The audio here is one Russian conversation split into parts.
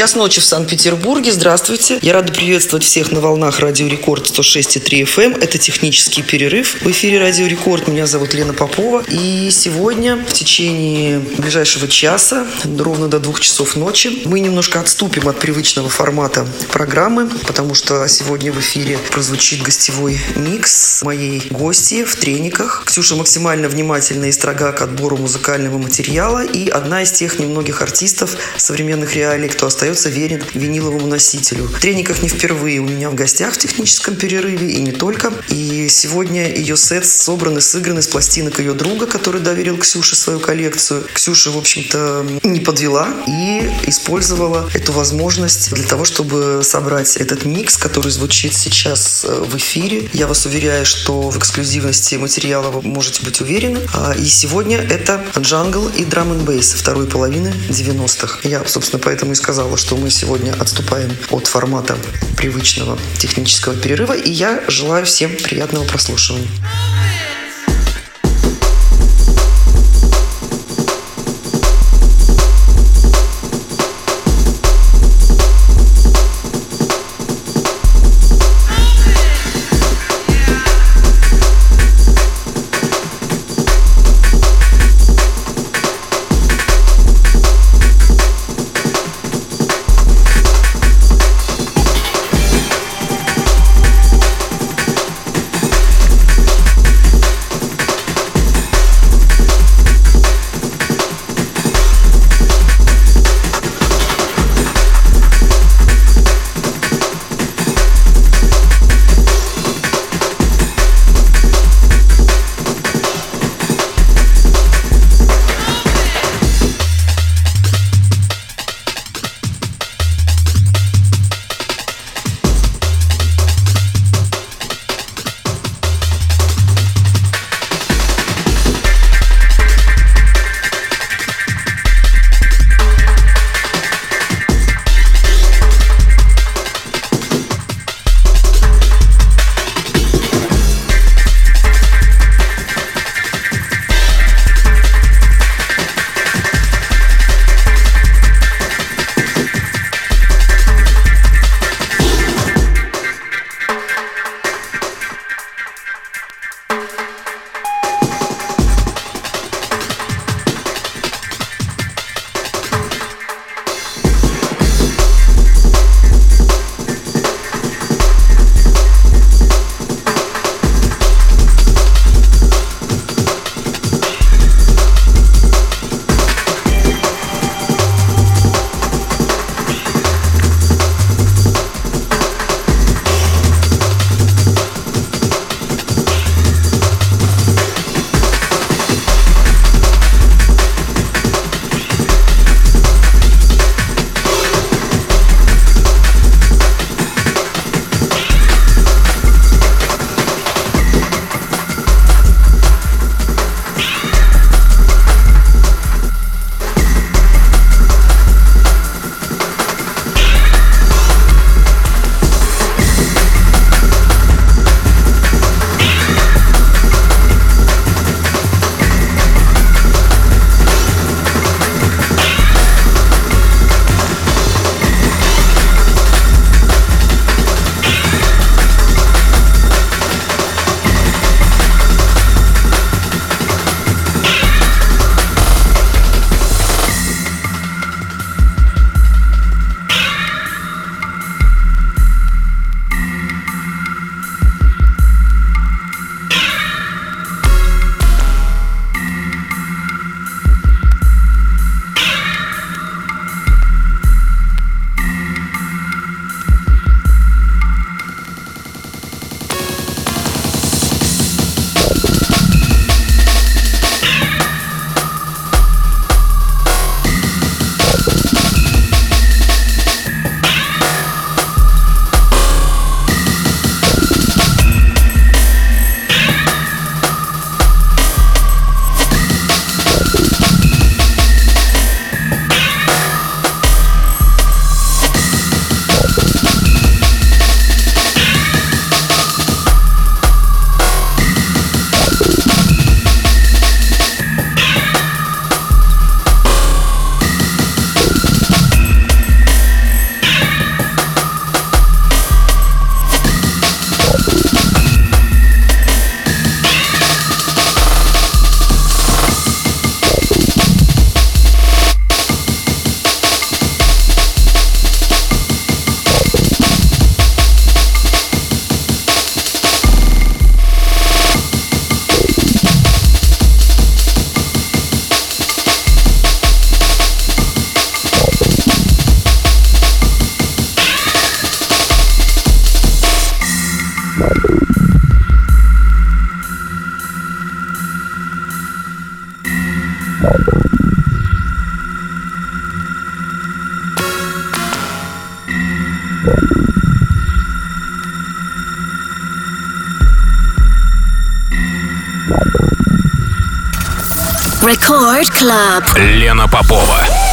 Час ночи в Санкт-Петербурге. Здравствуйте. Я рада приветствовать всех на волнах Радио Рекорд 106,3 FM. Эм. Это технический перерыв. В эфире Радио Рекорд. Меня зовут Лена Попова. И сегодня в течение ближайшего часа, ровно до двух часов ночи, мы немножко отступим от привычного формата программы, потому что сегодня в эфире прозвучит гостевой микс моей гости в трениках. Ксюша максимально внимательна и строга к отбору музыкального материала и одна из тех немногих артистов современных реалий, кто остается остается верен виниловому носителю. В не впервые у меня в гостях в техническом перерыве и не только. И сегодня ее сет собран и сыгран из пластинок ее друга, который доверил Ксюше свою коллекцию. Ксюша, в общем-то, не подвела и использовала эту возможность для того, чтобы собрать этот микс, который звучит сейчас э, в эфире. Я вас уверяю, что в эксклюзивности материала вы можете быть уверены. А, и сегодня это джангл и драм н бейс второй половины 90-х. Я, собственно, поэтому и сказала, что мы сегодня отступаем от формата привычного технического перерыва, и я желаю всем приятного прослушивания. Клаб. Лена Попова.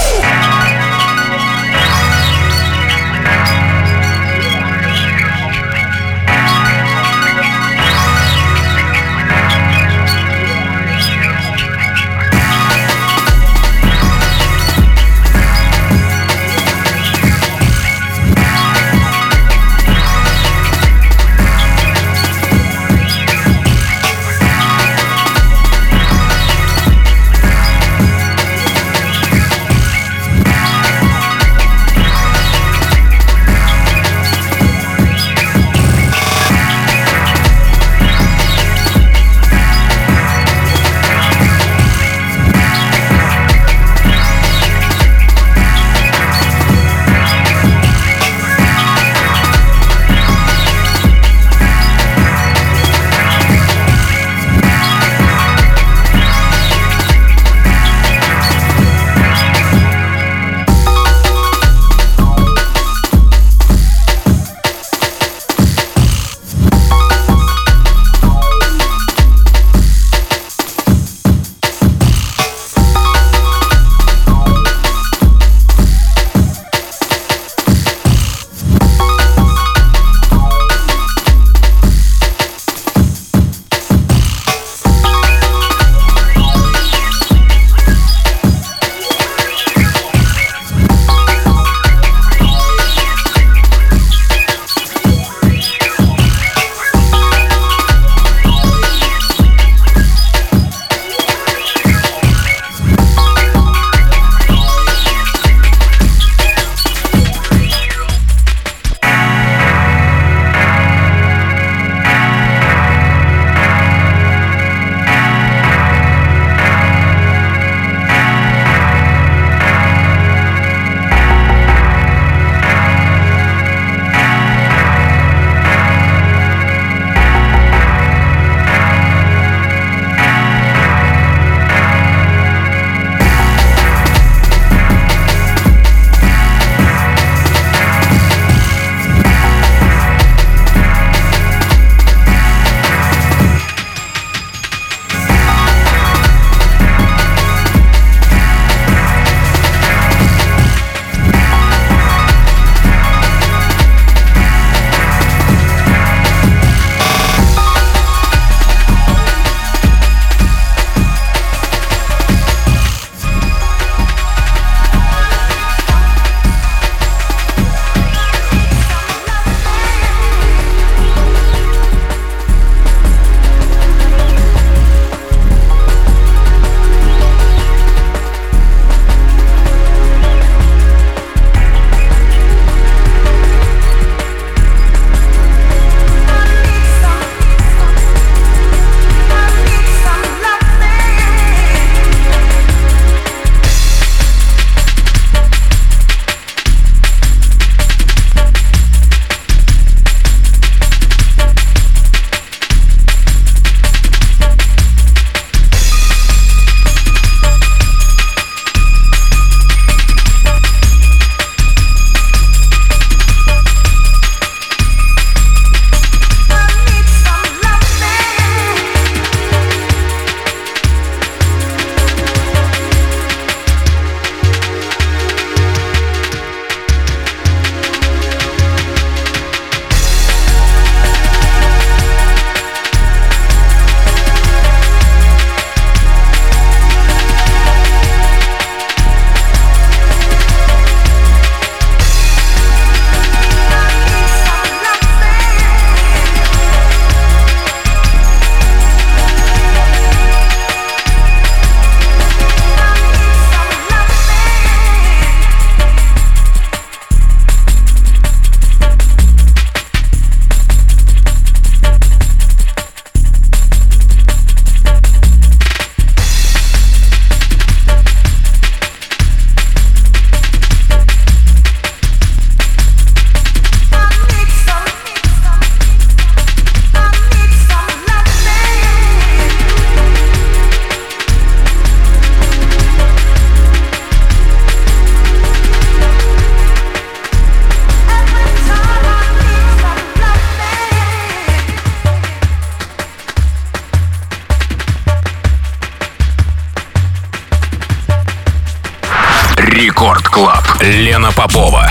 Попова.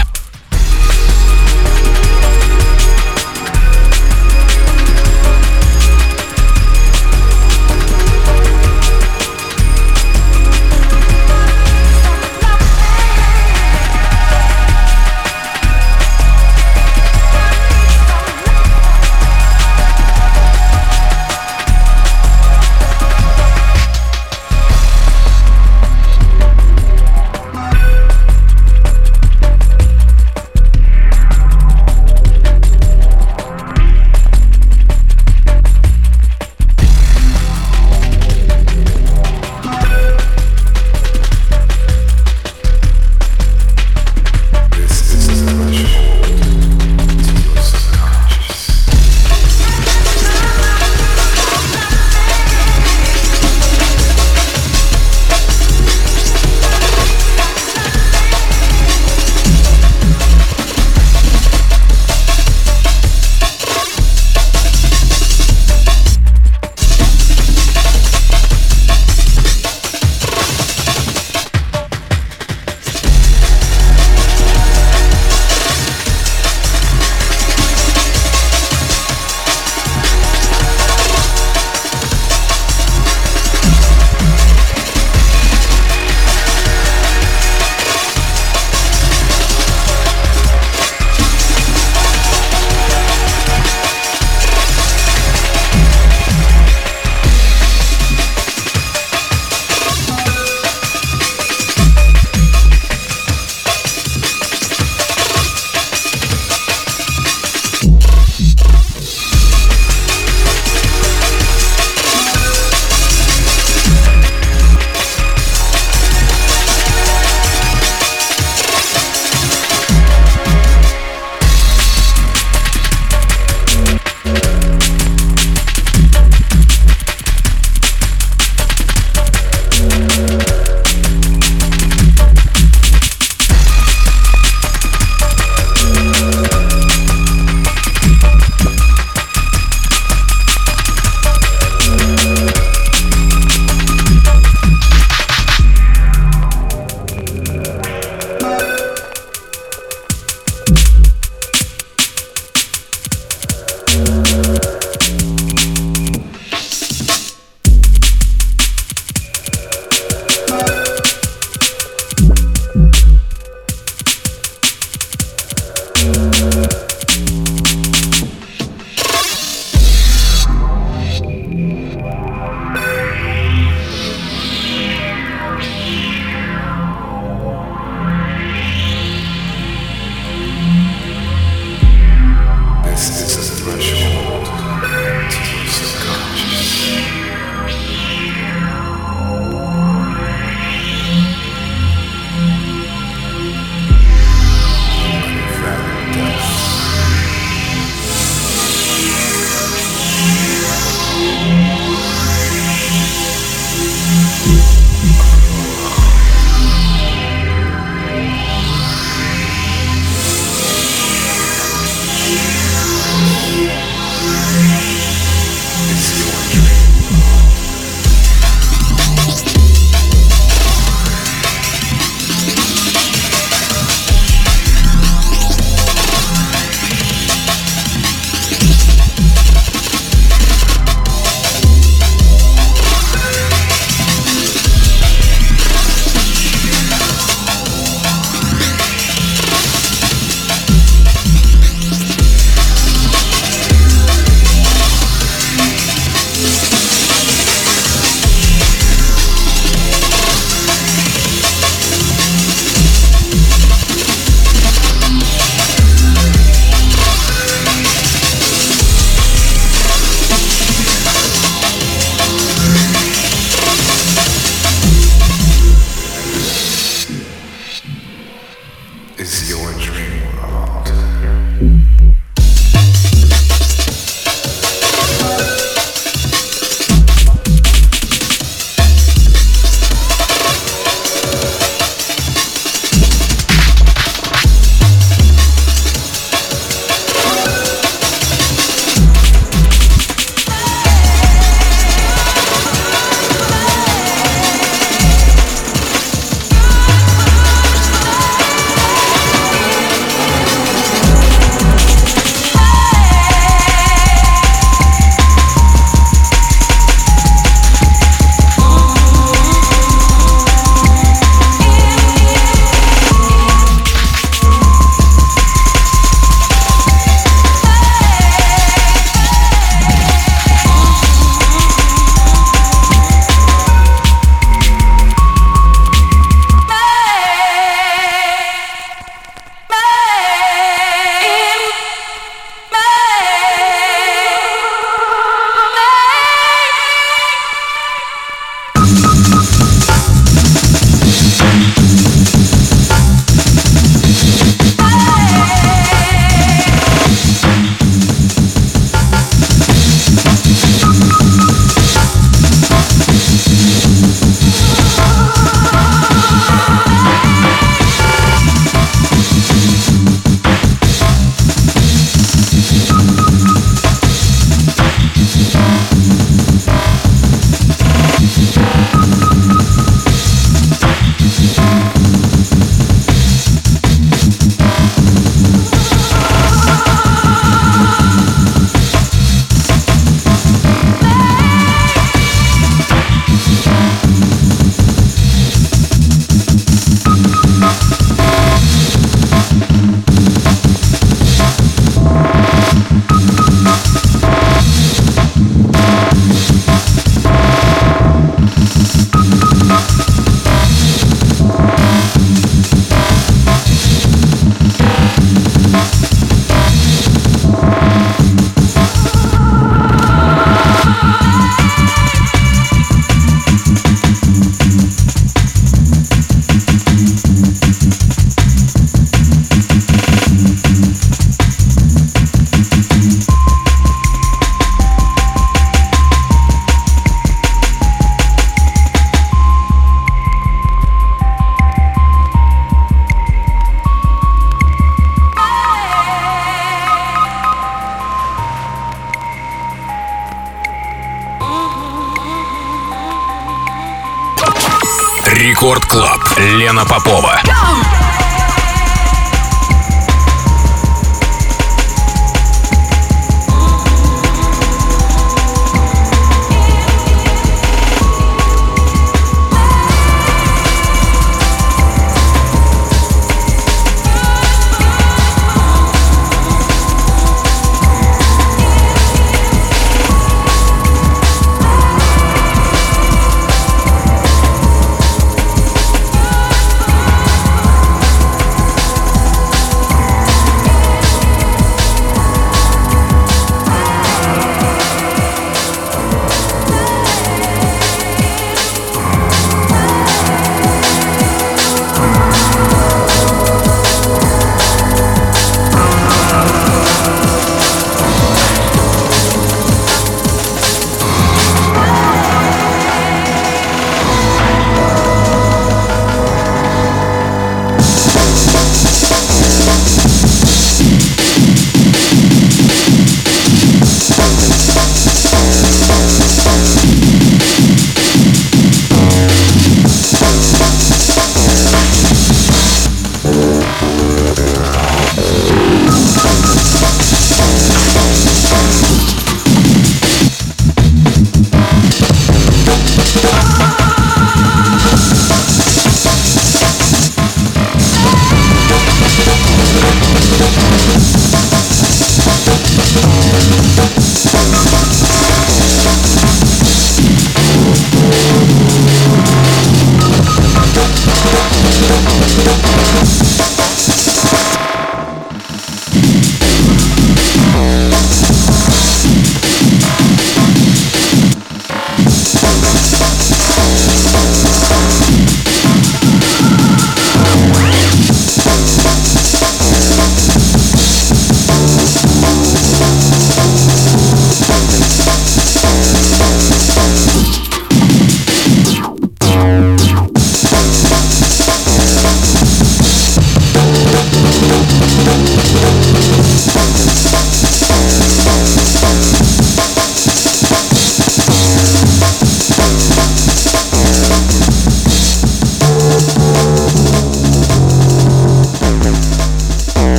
Лена Попова.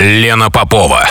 Лена Попова.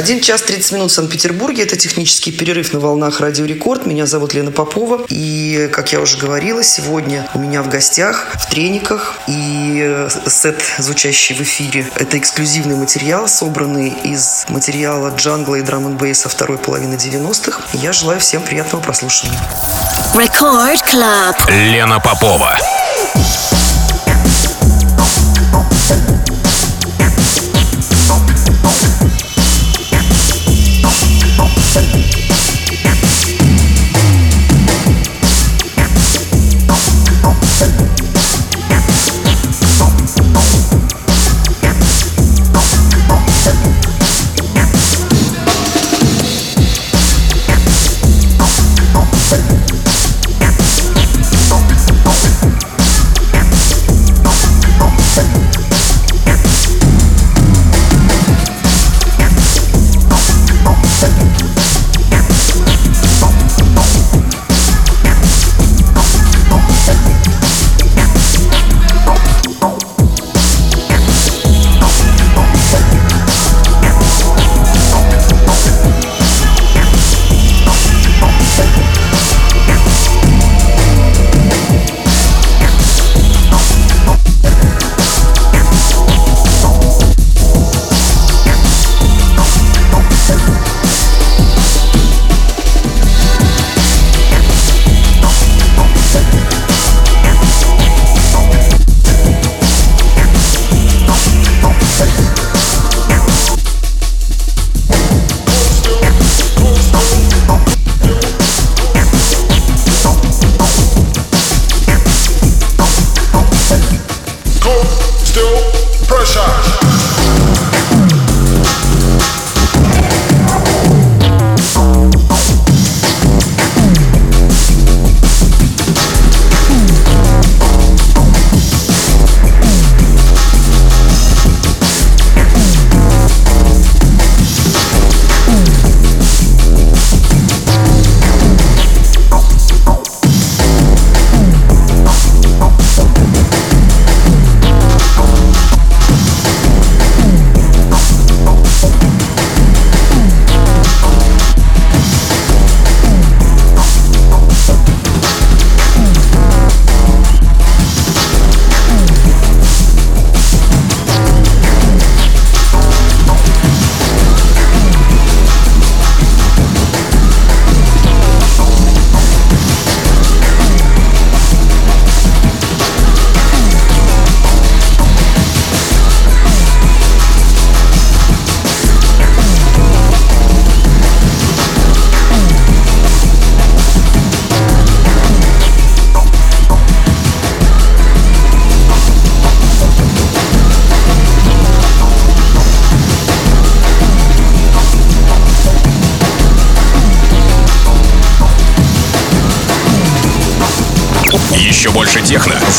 Один час 30 минут в Санкт-Петербурге. Это технический перерыв на волнах Радио Рекорд. Меня зовут Лена Попова. И, как я уже говорила, сегодня у меня в гостях в трениках и сет, звучащий в эфире. Это эксклюзивный материал, собранный из материала джангла и драм н бейса второй половины 90-х. Я желаю всем приятного прослушивания. Record Club. Лена Попова.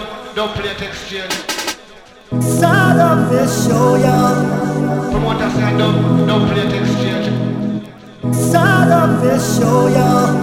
don't, don't play it exchange. Start up this show, y'all. From what Promoter said don't, don't play text exchange. Start up this show, y'all.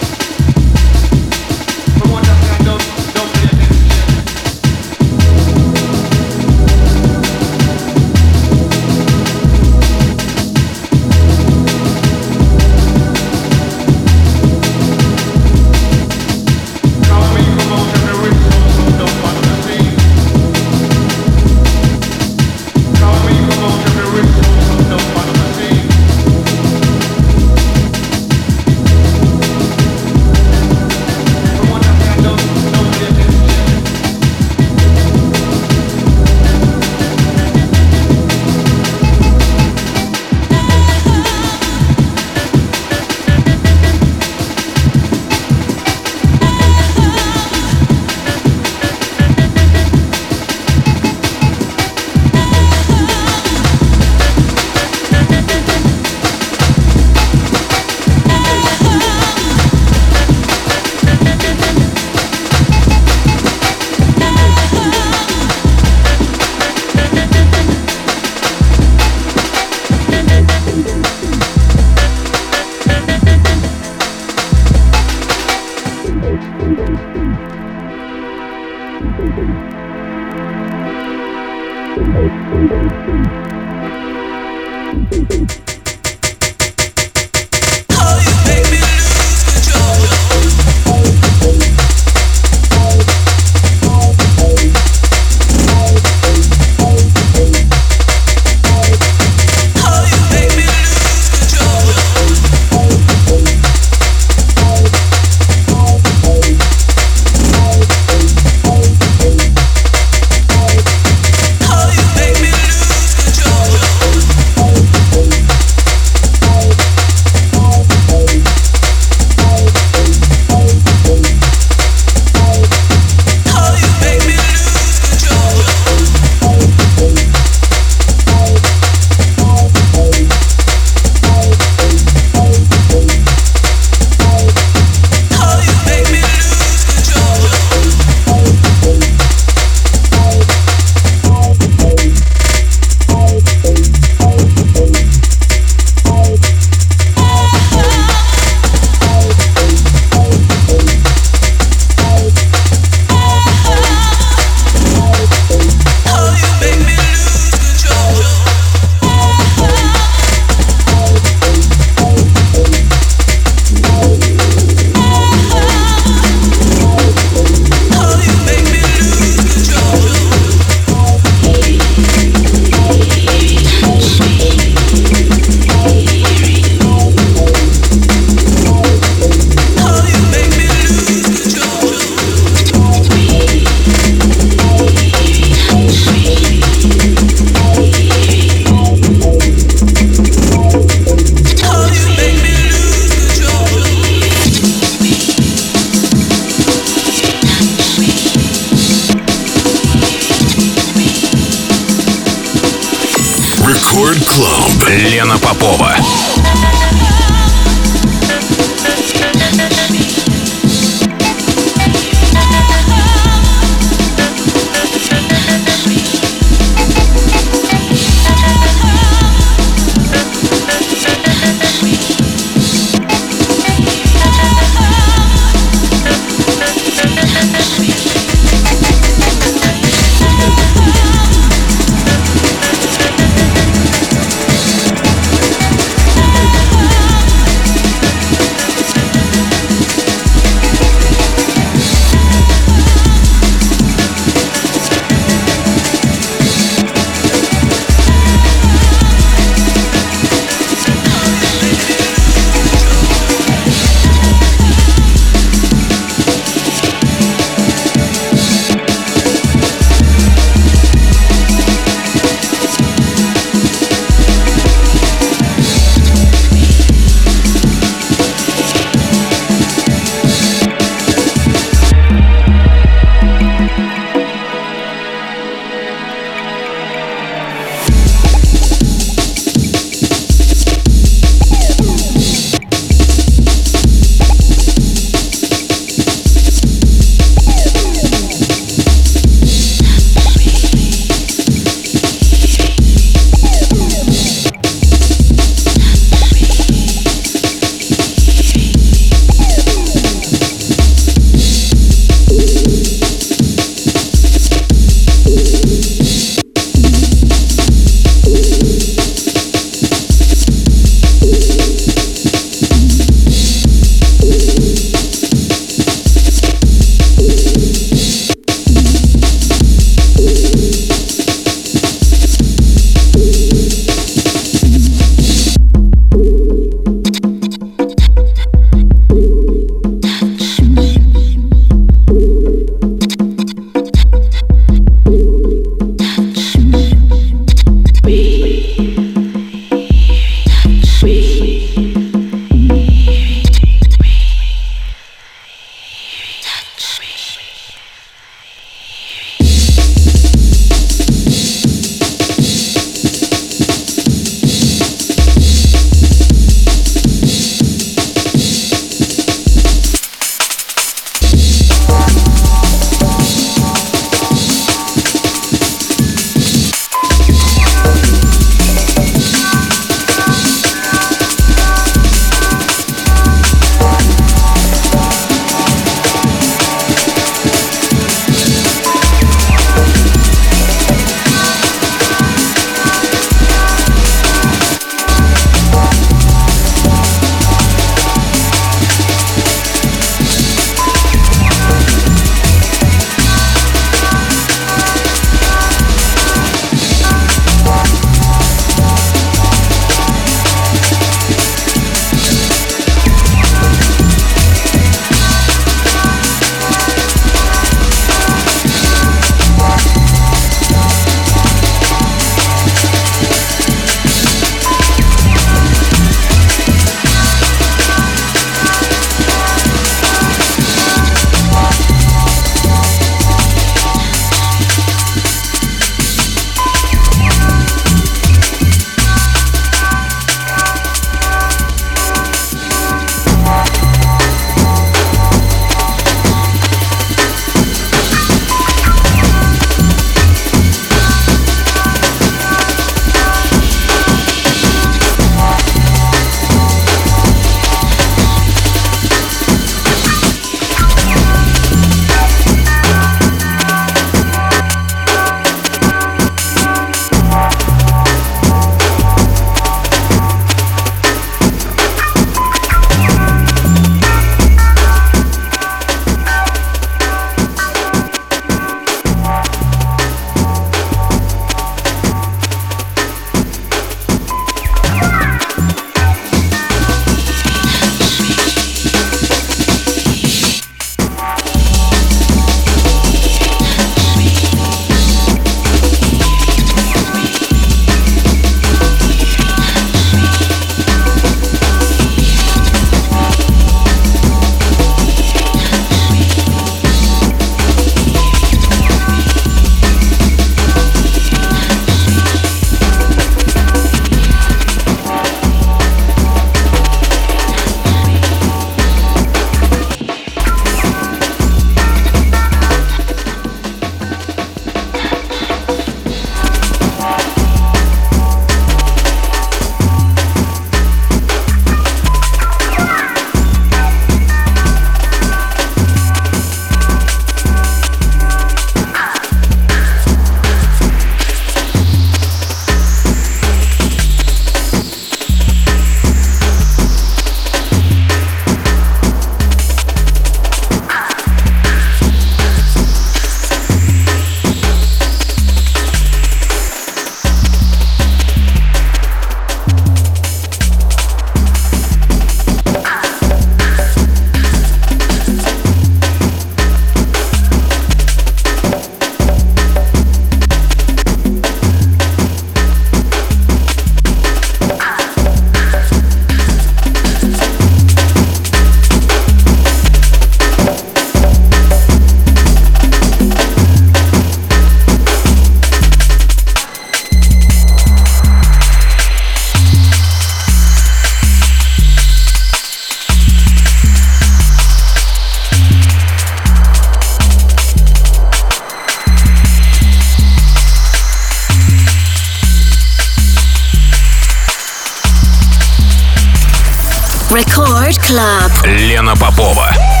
Club. Лена Попова.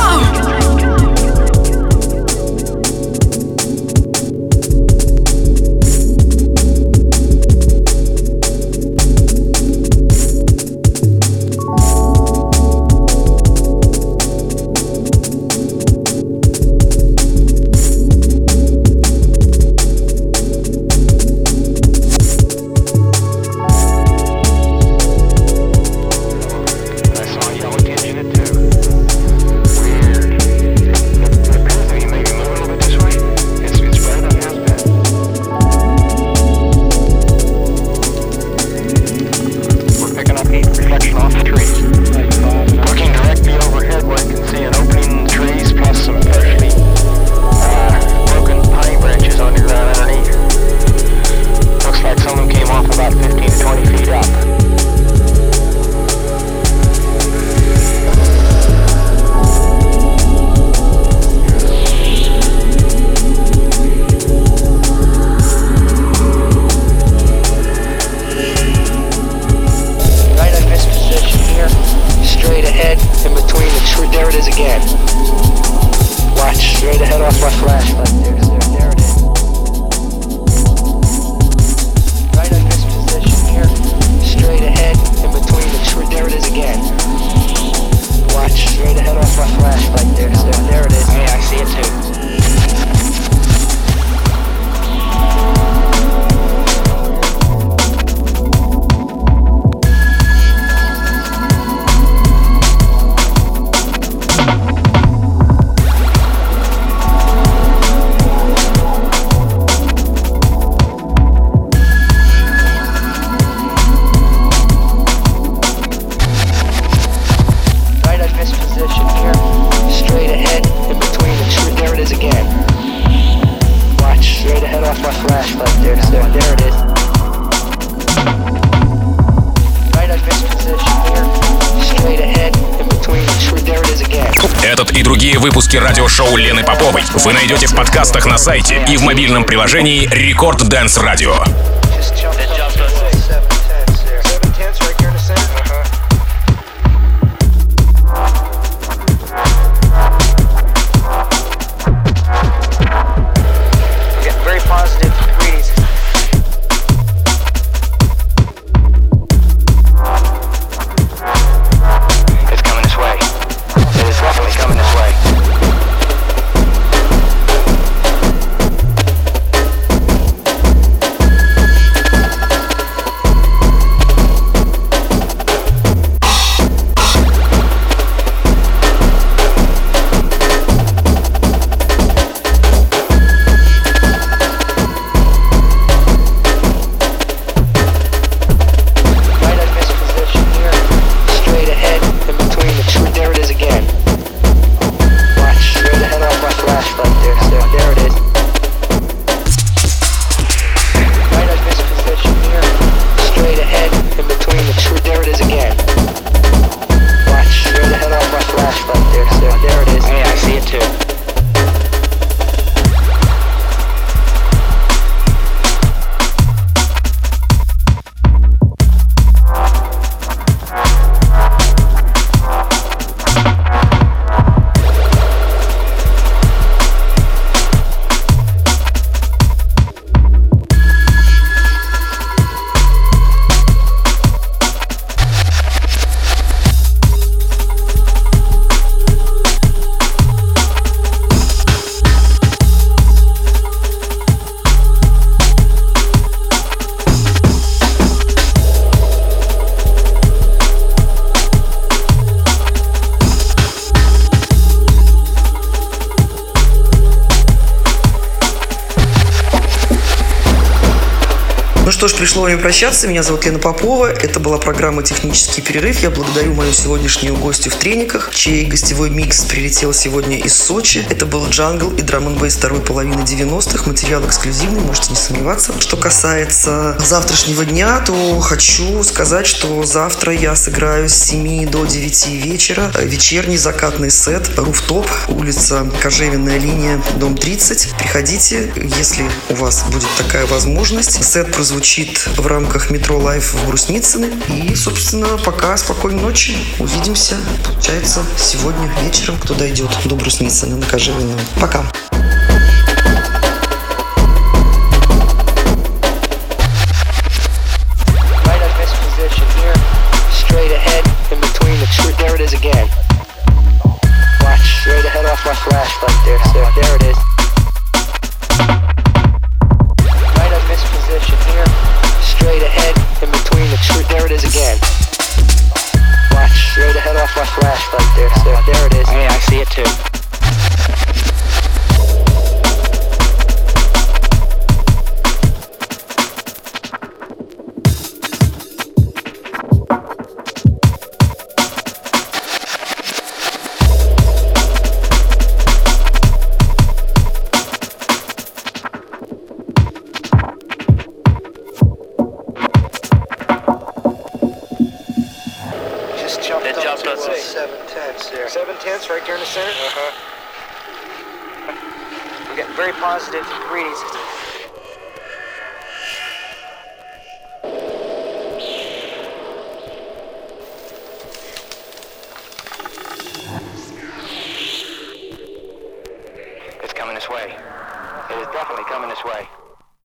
Сайте и в мобильном приложении Record Dance Radio. Прощаться. Меня зовут Лена Попова. Это была программа «Технический перерыв». Я благодарю мою сегодняшнюю гостью в трениках, чей гостевой микс прилетел сегодня из Сочи. Это был jungle и drum n второй половины 90-х. Материал эксклюзивный, можете не сомневаться. Что касается завтрашнего дня, то хочу сказать, что завтра я сыграю с 7 до 9 вечера вечерний закатный сет «Rooftop», улица Кожевенная линия, дом 30. Приходите, если у вас будет такая возможность. Сет прозвучит в рамках метро Live в Брусницыно. И, собственно, пока спокойной ночи. Увидимся, получается, сегодня вечером, кто дойдет до Брусницына на Кожевенную. Пока. There it is. Greetings